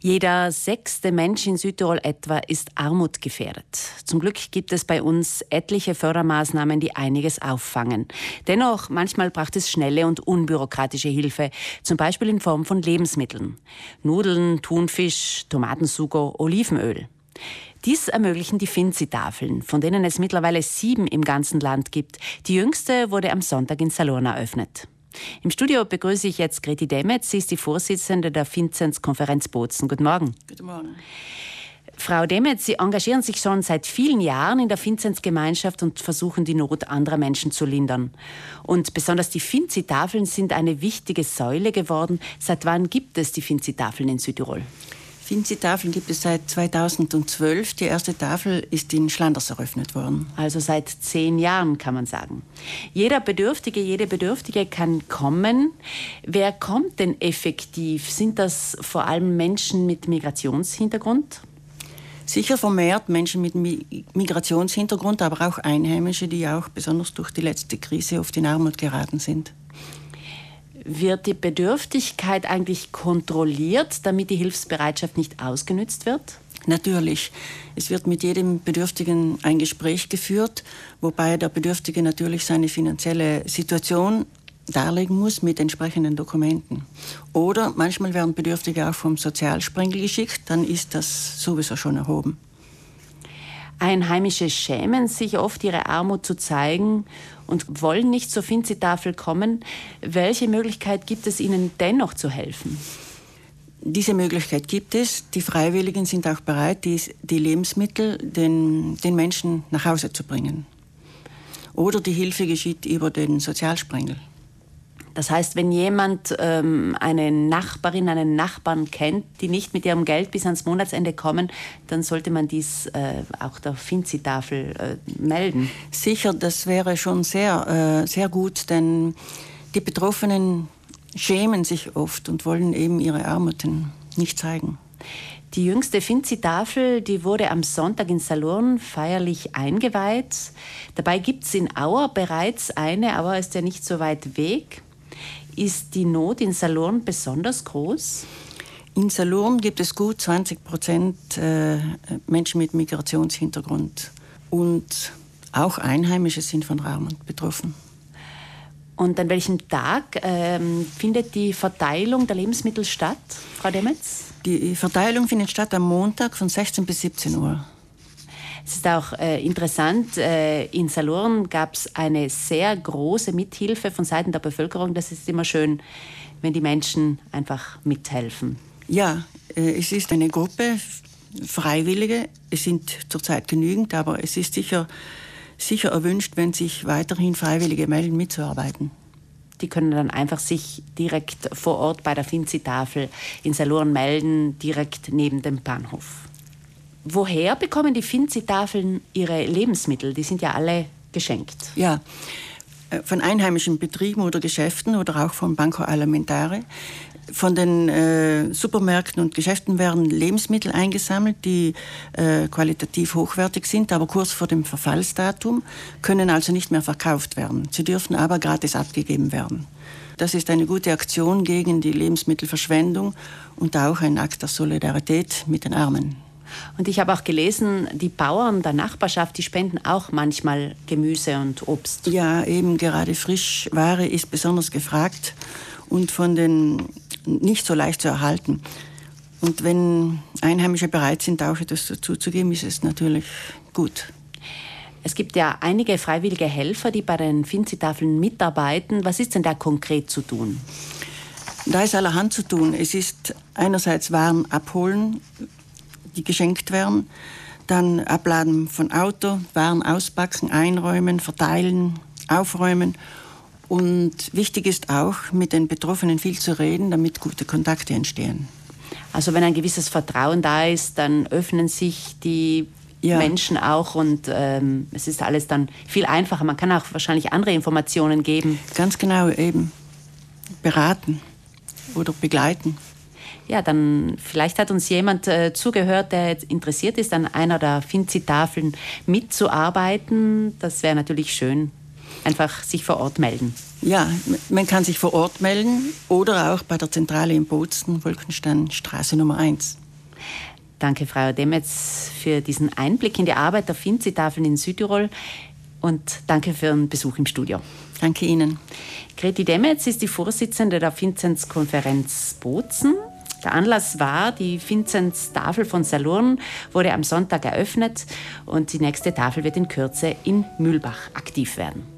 Jeder sechste Mensch in Südtirol etwa ist armutgefährdet. Zum Glück gibt es bei uns etliche Fördermaßnahmen, die einiges auffangen. Dennoch, manchmal braucht es schnelle und unbürokratische Hilfe, zum Beispiel in Form von Lebensmitteln. Nudeln, Thunfisch, Tomatensugo, Olivenöl. Dies ermöglichen die Finzi-Tafeln, von denen es mittlerweile sieben im ganzen Land gibt. Die jüngste wurde am Sonntag in Salon eröffnet. Im Studio begrüße ich jetzt Greti Demetz. Sie ist die Vorsitzende der Vinzenz-Konferenz Bozen. Guten Morgen. Guten Morgen. Frau Demetz, Sie engagieren sich schon seit vielen Jahren in der Vinzenz-Gemeinschaft und versuchen, die Not anderer Menschen zu lindern. Und besonders die Finzi-Tafeln sind eine wichtige Säule geworden. Seit wann gibt es die Finzi-Tafeln in Südtirol? Finzi-Tafeln gibt es seit 2012. Die erste Tafel ist in Schlanders eröffnet worden. Also seit zehn Jahren kann man sagen. Jeder Bedürftige, jede Bedürftige kann kommen. Wer kommt denn effektiv? Sind das vor allem Menschen mit Migrationshintergrund? Sicher vermehrt Menschen mit Migrationshintergrund, aber auch Einheimische, die auch besonders durch die letzte Krise oft in Armut geraten sind wird die Bedürftigkeit eigentlich kontrolliert, damit die Hilfsbereitschaft nicht ausgenützt wird? Natürlich. Es wird mit jedem Bedürftigen ein Gespräch geführt, wobei der Bedürftige natürlich seine finanzielle Situation darlegen muss mit entsprechenden Dokumenten. Oder manchmal werden Bedürftige auch vom Sozialsprengel geschickt, dann ist das sowieso schon erhoben. Einheimische schämen sich oft, ihre Armut zu zeigen und wollen nicht zur Finzi-Tafel kommen. Welche Möglichkeit gibt es ihnen dennoch zu helfen? Diese Möglichkeit gibt es. Die Freiwilligen sind auch bereit, die, die Lebensmittel den, den Menschen nach Hause zu bringen. Oder die Hilfe geschieht über den Sozialsprengel. Das heißt, wenn jemand ähm, eine Nachbarin, einen Nachbarn kennt, die nicht mit ihrem Geld bis ans Monatsende kommen, dann sollte man dies äh, auch der Finzi-Tafel äh, melden. Sicher, das wäre schon sehr, äh, sehr gut, denn die Betroffenen schämen sich oft und wollen eben ihre Armuten nicht zeigen. Die jüngste Finzi-Tafel, die wurde am Sonntag in Salurn feierlich eingeweiht. Dabei gibt es in Auer bereits eine, aber ist ja nicht so weit weg. Ist die Not in Salurn besonders groß? In Salurn gibt es gut 20 Prozent äh, Menschen mit Migrationshintergrund. Und auch Einheimische sind von Armut betroffen. Und an welchem Tag ähm, findet die Verteilung der Lebensmittel statt, Frau Demetz? Die Verteilung findet statt am Montag von 16 bis 17 Uhr. Es ist auch äh, interessant, äh, in Salurn gab es eine sehr große Mithilfe von Seiten der Bevölkerung. Das ist immer schön, wenn die Menschen einfach mithelfen. Ja, äh, es ist eine Gruppe Freiwillige. Es sind zurzeit genügend, aber es ist sicher, sicher erwünscht, wenn sich weiterhin Freiwillige melden, mitzuarbeiten. Die können dann einfach sich direkt vor Ort bei der Finzi-Tafel in Salurn melden, direkt neben dem Bahnhof. Woher bekommen die Finzi-Tafeln ihre Lebensmittel? Die sind ja alle geschenkt. Ja, äh, von einheimischen Betrieben oder Geschäften oder auch vom Banco Alimentare. Von den äh, Supermärkten und Geschäften werden Lebensmittel eingesammelt, die äh, qualitativ hochwertig sind, aber kurz vor dem Verfallsdatum, können also nicht mehr verkauft werden. Sie dürfen aber gratis abgegeben werden. Das ist eine gute Aktion gegen die Lebensmittelverschwendung und auch ein Akt der Solidarität mit den Armen. Und ich habe auch gelesen, die Bauern der Nachbarschaft, die spenden auch manchmal Gemüse und Obst. Ja, eben gerade Frischware ist besonders gefragt und von den nicht so leicht zu erhalten. Und wenn Einheimische bereit sind, auch etwas dazu zu geben, ist es natürlich gut. Es gibt ja einige freiwillige Helfer, die bei den Finzi-Tafeln mitarbeiten. Was ist denn da konkret zu tun? Da ist allerhand zu tun. Es ist einerseits Waren abholen, die geschenkt werden. Dann Abladen von Auto, Waren auspacken, einräumen, verteilen, aufräumen. Und wichtig ist auch, mit den Betroffenen viel zu reden, damit gute Kontakte entstehen. Also wenn ein gewisses Vertrauen da ist, dann öffnen sich die ja. Menschen auch und ähm, es ist alles dann viel einfacher. Man kann auch wahrscheinlich andere Informationen geben. Ganz genau eben. Beraten oder begleiten ja, dann vielleicht hat uns jemand äh, zugehört, der jetzt interessiert ist, an einer der Finzi-Tafeln mitzuarbeiten. Das wäre natürlich schön. Einfach sich vor Ort melden. Ja, man kann sich vor Ort melden oder auch bei der Zentrale in Bozen, Wolkenstein, Straße Nummer 1. Danke, Frau Demetz, für diesen Einblick in die Arbeit der Finzi-Tafeln in Südtirol und danke für den Besuch im Studio. Danke Ihnen. Greti Demetz ist die Vorsitzende der Vinzenz-Konferenz Bozen. Der Anlass war, die Vinzenz-Tafel von Salurn wurde am Sonntag eröffnet und die nächste Tafel wird in Kürze in Mühlbach aktiv werden.